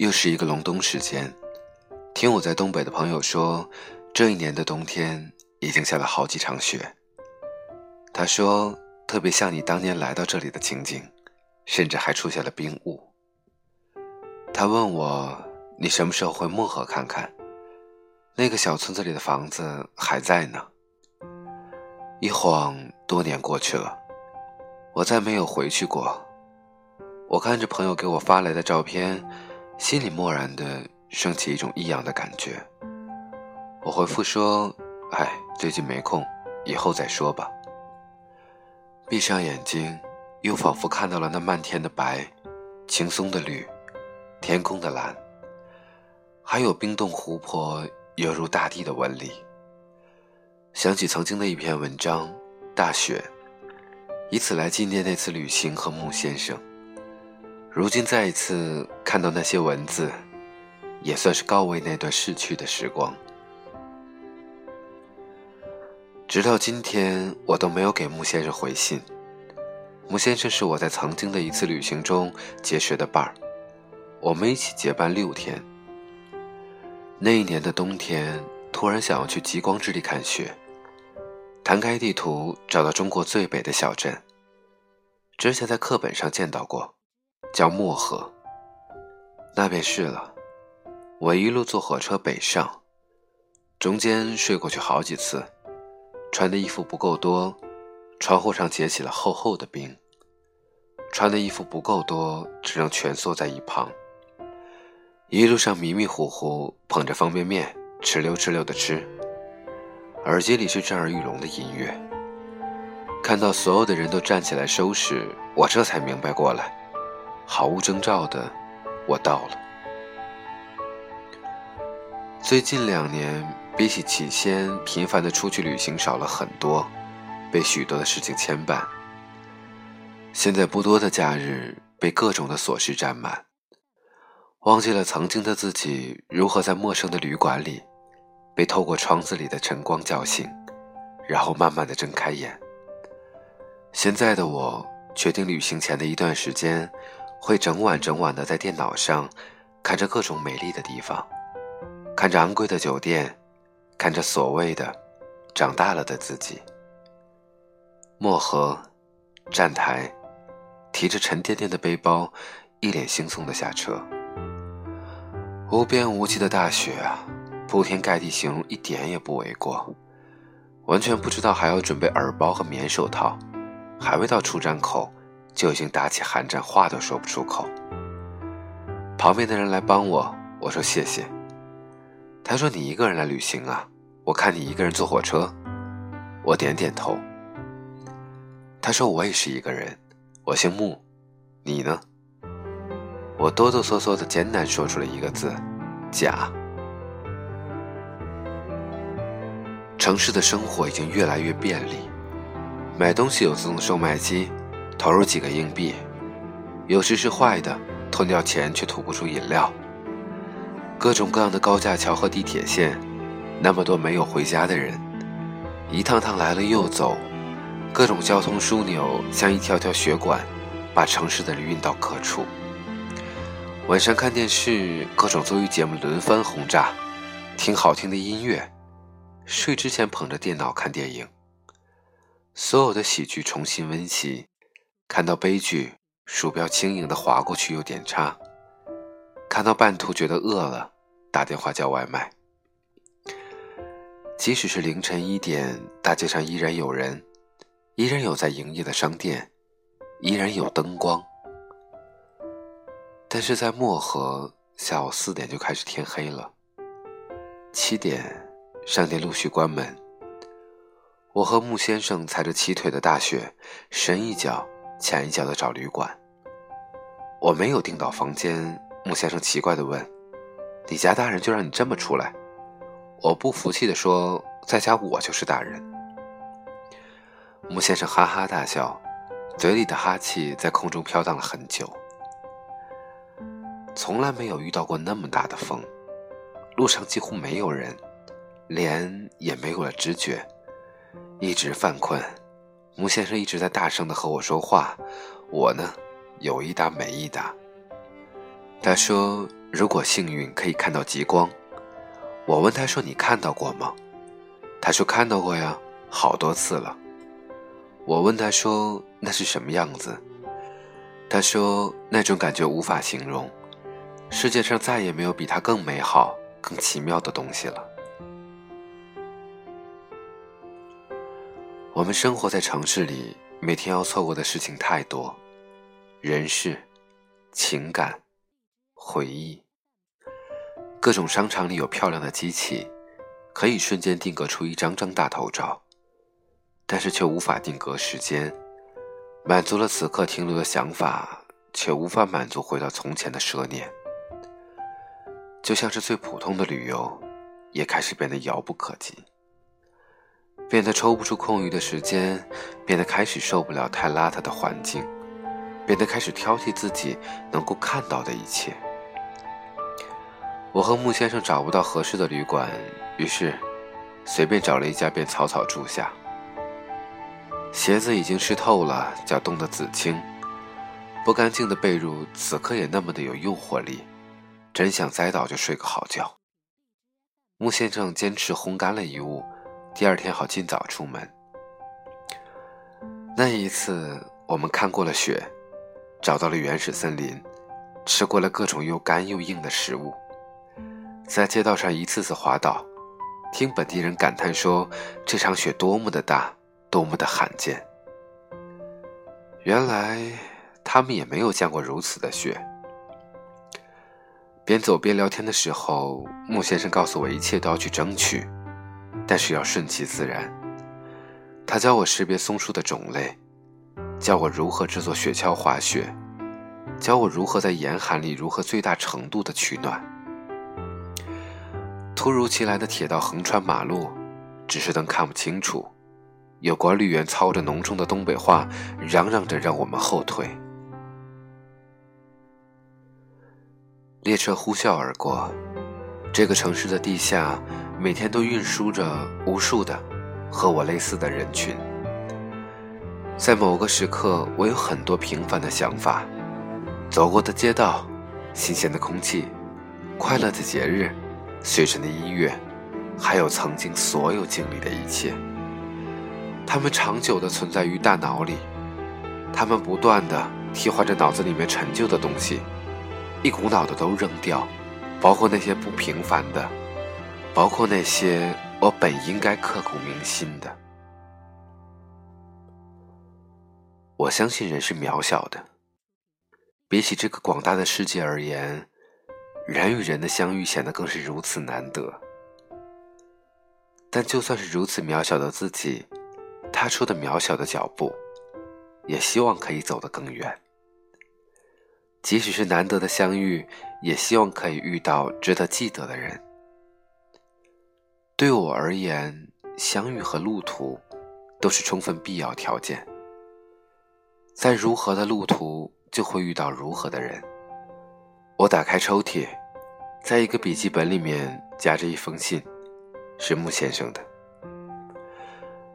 又是一个隆冬时间。听我在东北的朋友说，这一年的冬天已经下了好几场雪。他说，特别像你当年来到这里的情景，甚至还出现了冰雾。他问我，你什么时候回漠河看看？那个小村子里的房子还在呢。一晃多年过去了，我再没有回去过。我看着朋友给我发来的照片，心里蓦然的升起一种异样的感觉。我回复说：“哎，最近没空，以后再说吧。”闭上眼睛，又仿佛看到了那漫天的白，轻松的绿，天空的蓝，还有冰冻湖泊犹如大地的纹理。想起曾经的一篇文章《大雪》，以此来纪念那次旅行和穆先生。如今再一次看到那些文字，也算是告慰那段逝去的时光。直到今天，我都没有给穆先生回信。穆先生是我在曾经的一次旅行中结识的伴儿，我们一起结伴六天。那一年的冬天，突然想要去极光之地看雪，摊开地图，找到中国最北的小镇。之前在课本上见到过。叫漠河，那便是了。我一路坐火车北上，中间睡过去好几次，穿的衣服不够多，窗户上结起了厚厚的冰。穿的衣服不够多，只能蜷缩在一旁。一路上迷迷糊糊，捧着方便面，哧溜哧溜的吃，耳机里是震耳欲聋的音乐。看到所有的人都站起来收拾，我这才明白过来。毫无征兆的，我到了。最近两年，比起起先频繁的出去旅行少了很多，被许多的事情牵绊。现在不多的假日被各种的琐事占满，忘记了曾经的自己如何在陌生的旅馆里，被透过窗子里的晨光叫醒，然后慢慢的睁开眼。现在的我决定旅行前的一段时间。会整晚整晚的在电脑上看着各种美丽的地方，看着昂贵的酒店，看着所谓的长大了的自己。漠河站台，提着沉甸甸的背包，一脸轻松的下车。无边无际的大雪啊，铺天盖地，形容一点也不为过。完全不知道还要准备耳包和棉手套，还未到出站口。就已经打起寒战，话都说不出口。旁边的人来帮我，我说谢谢。他说：“你一个人来旅行啊？我看你一个人坐火车。”我点点头。他说：“我也是一个人，我姓穆，你呢？”我哆哆嗦嗦的艰难说出了一个字：“假。”城市的生活已经越来越便利，买东西有自动售卖机。投入几个硬币，有时是坏的，吞掉钱却吐不出饮料。各种各样的高架桥和地铁线，那么多没有回家的人，一趟趟来了又走，各种交通枢纽像一条条血管，把城市的人运到各处。晚上看电视，各种综艺节目轮番轰炸，听好听的音乐，睡之前捧着电脑看电影。所有的喜剧重新温习。看到悲剧，鼠标轻盈的划过去又点叉；看到半途觉得饿了，打电话叫外卖。即使是凌晨一点，大街上依然有人，依然有在营业的商店，依然有灯光。但是在漠河，下午四点就开始天黑了。七点，商店陆续关门。我和穆先生踩着齐腿的大雪，神一脚。前一脚的找旅馆，我没有订到房间。穆先生奇怪的问：“你家大人就让你这么出来？”我不服气的说：“在家我就是大人。”穆先生哈哈大笑，嘴里的哈气在空中飘荡了很久。从来没有遇到过那么大的风，路上几乎没有人，脸也没有了知觉，一直犯困。穆先生一直在大声的和我说话，我呢，有一搭没一搭。他说：“如果幸运可以看到极光，我问他说：“你看到过吗？”他说：“看到过呀，好多次了。”我问他说：“那是什么样子？”他说：“那种感觉无法形容，世界上再也没有比它更美好、更奇妙的东西了。”我们生活在城市里，每天要错过的事情太多，人事、情感、回忆。各种商场里有漂亮的机器，可以瞬间定格出一张张大头照，但是却无法定格时间。满足了此刻停留的想法，却无法满足回到从前的奢念。就像是最普通的旅游，也开始变得遥不可及，变得抽不出空余的时间，变得开始受不了太邋遢的环境，变得开始挑剔自己能够看到的一切。我和穆先生找不到合适的旅馆，于是随便找了一家便草草住下。鞋子已经湿透了，脚冻得紫青，不干净的被褥此刻也那么的有诱惑力，真想栽倒就睡个好觉。穆先生坚持烘干了一物，第二天好尽早出门。那一次，我们看过了雪，找到了原始森林，吃过了各种又干又硬的食物，在街道上一次次滑倒，听本地人感叹说这场雪多么的大。多么的罕见！原来他们也没有见过如此的雪。边走边聊天的时候，穆先生告诉我，一切都要去争取，但是要顺其自然。他教我识别松树的种类，教我如何制作雪橇滑雪，教我如何在严寒里如何最大程度的取暖。突如其来的铁道横穿马路，指示灯看不清楚。有管理员操着浓重的东北话，嚷嚷着让我们后退。列车呼啸而过，这个城市的地下每天都运输着无数的和我类似的人群。在某个时刻，我有很多平凡的想法：走过的街道，新鲜的空气，快乐的节日，随身的音乐，还有曾经所有经历的一切。它们长久地存在于大脑里，它们不断地替换着脑子里面陈旧的东西，一股脑的都扔掉，包括那些不平凡的，包括那些我本应该刻骨铭心的。我相信人是渺小的，比起这个广大的世界而言，人与人的相遇显得更是如此难得。但就算是如此渺小的自己。踏出的渺小的脚步，也希望可以走得更远。即使是难得的相遇，也希望可以遇到值得记得的人。对我而言，相遇和路途都是充分必要条件。在如何的路途，就会遇到如何的人。我打开抽屉，在一个笔记本里面夹着一封信，是穆先生的。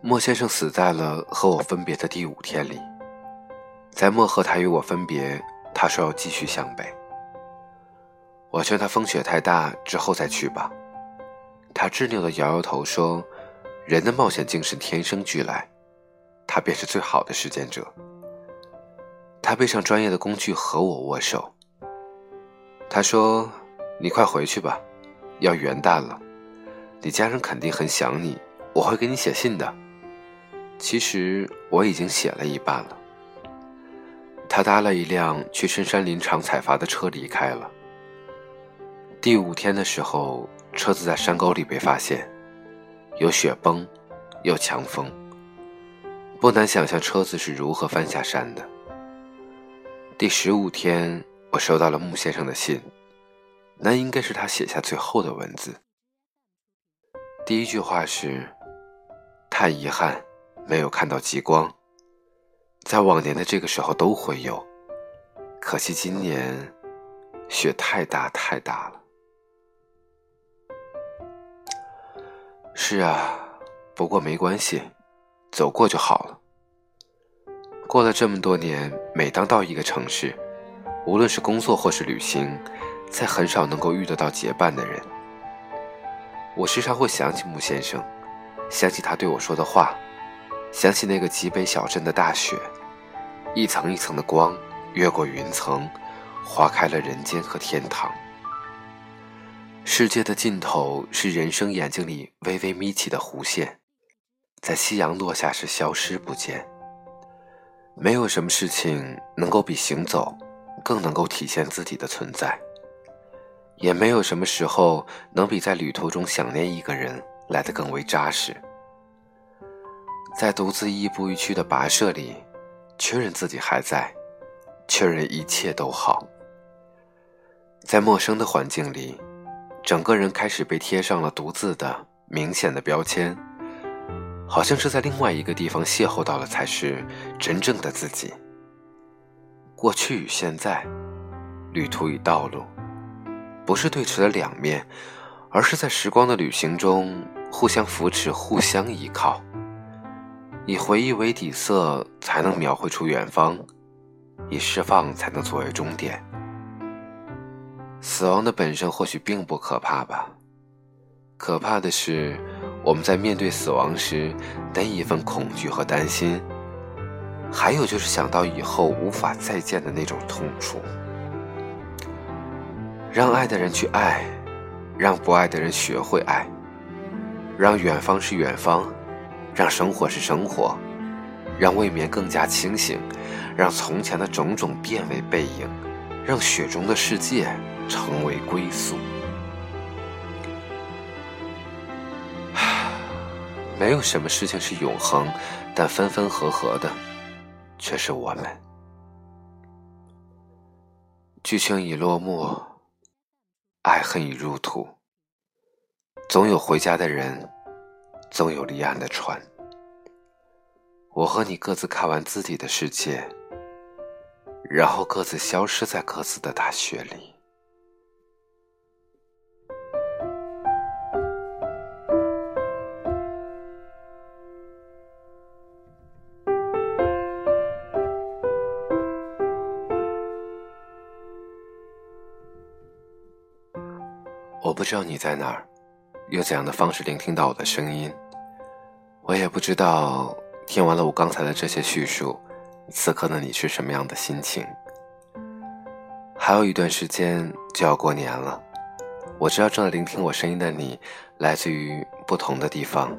莫先生死在了和我分别的第五天里，在莫和他与我分别，他说要继续向北。我劝他风雪太大，之后再去吧。他执拗地摇摇头说：“人的冒险精神天生俱来，他便是最好的实践者。”他背上专业的工具和我握手。他说：“你快回去吧，要元旦了，你家人肯定很想你，我会给你写信的。”其实我已经写了一半了。他搭了一辆去深山林场采伐的车离开了。第五天的时候，车子在山沟里被发现，有雪崩，有强风。不难想象车子是如何翻下山的。第十五天，我收到了穆先生的信，那应该是他写下最后的文字。第一句话是：“太遗憾。”没有看到极光，在往年的这个时候都会有，可惜今年雪太大太大了。是啊，不过没关系，走过就好了。过了这么多年，每当到一个城市，无论是工作或是旅行，再很少能够遇得到结伴的人。我时常会想起穆先生，想起他对我说的话，想起那个极北小镇的大雪，一层一层的光越过云层，划开了人间和天堂。世界的尽头是人生眼睛里微微眯起的弧线，在夕阳落下时消失不见。没有什么事情能够比行走更能够体现自己的存在。也没有什么时候能比在旅途中想念一个人来得更为扎实。在独自亦步亦趋的跋涉里，确认自己还在，确认一切都好。在陌生的环境里，整个人开始被贴上了独自的明显的标签，好像是在另外一个地方邂逅到了才是真正的自己。过去与现在，旅途与道路。不是对持的两面，而是在时光的旅行中互相扶持、互相依靠。以回忆为底色，才能描绘出远方；以释放，才能作为终点。死亡的本身或许并不可怕吧，可怕的是我们在面对死亡时的一份恐惧和担心，还有就是想到以后无法再见的那种痛楚。让爱的人去爱，让不爱的人学会爱。让远方是远方，让生活是生活，让未眠更加清醒，让从前的种种变为背影，让雪中的世界成为归宿。没有什么事情是永恒，但分分合合的，却是我们。剧情已落幕。爱恨已入土，总有回家的人，总有离岸的船。我和你各自看完自己的世界，然后各自消失在各自的大雪里。知道你在哪儿，用怎样的方式聆听到我的声音。我也不知道听完了我刚才的这些叙述，此刻的你是什么样的心情。还有一段时间就要过年了，我知道正在聆听我声音的你，来自于不同的地方。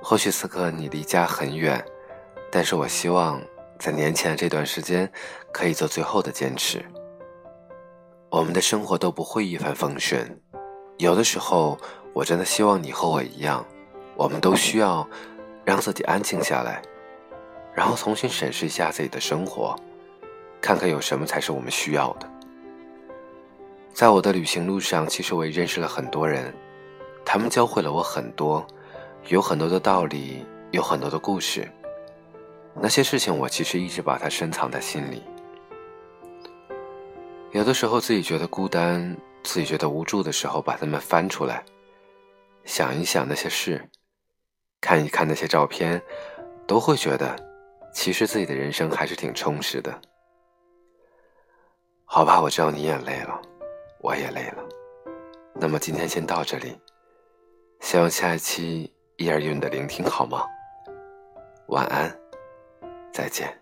或许此刻你离家很远，但是我希望在年前的这段时间，可以做最后的坚持。我们的生活都不会一帆风顺。有的时候，我真的希望你和我一样，我们都需要让自己安静下来，然后重新审视一下自己的生活，看看有什么才是我们需要的。在我的旅行路上，其实我也认识了很多人，他们教会了我很多，有很多的道理，有很多的故事。那些事情，我其实一直把它深藏在心里。有的时候，自己觉得孤单。自己觉得无助的时候，把它们翻出来，想一想那些事，看一看那些照片，都会觉得，其实自己的人生还是挺充实的。好吧，我知道你也累了，我也累了。那么今天先到这里，希望下一期依然有你的聆听，好吗？晚安，再见。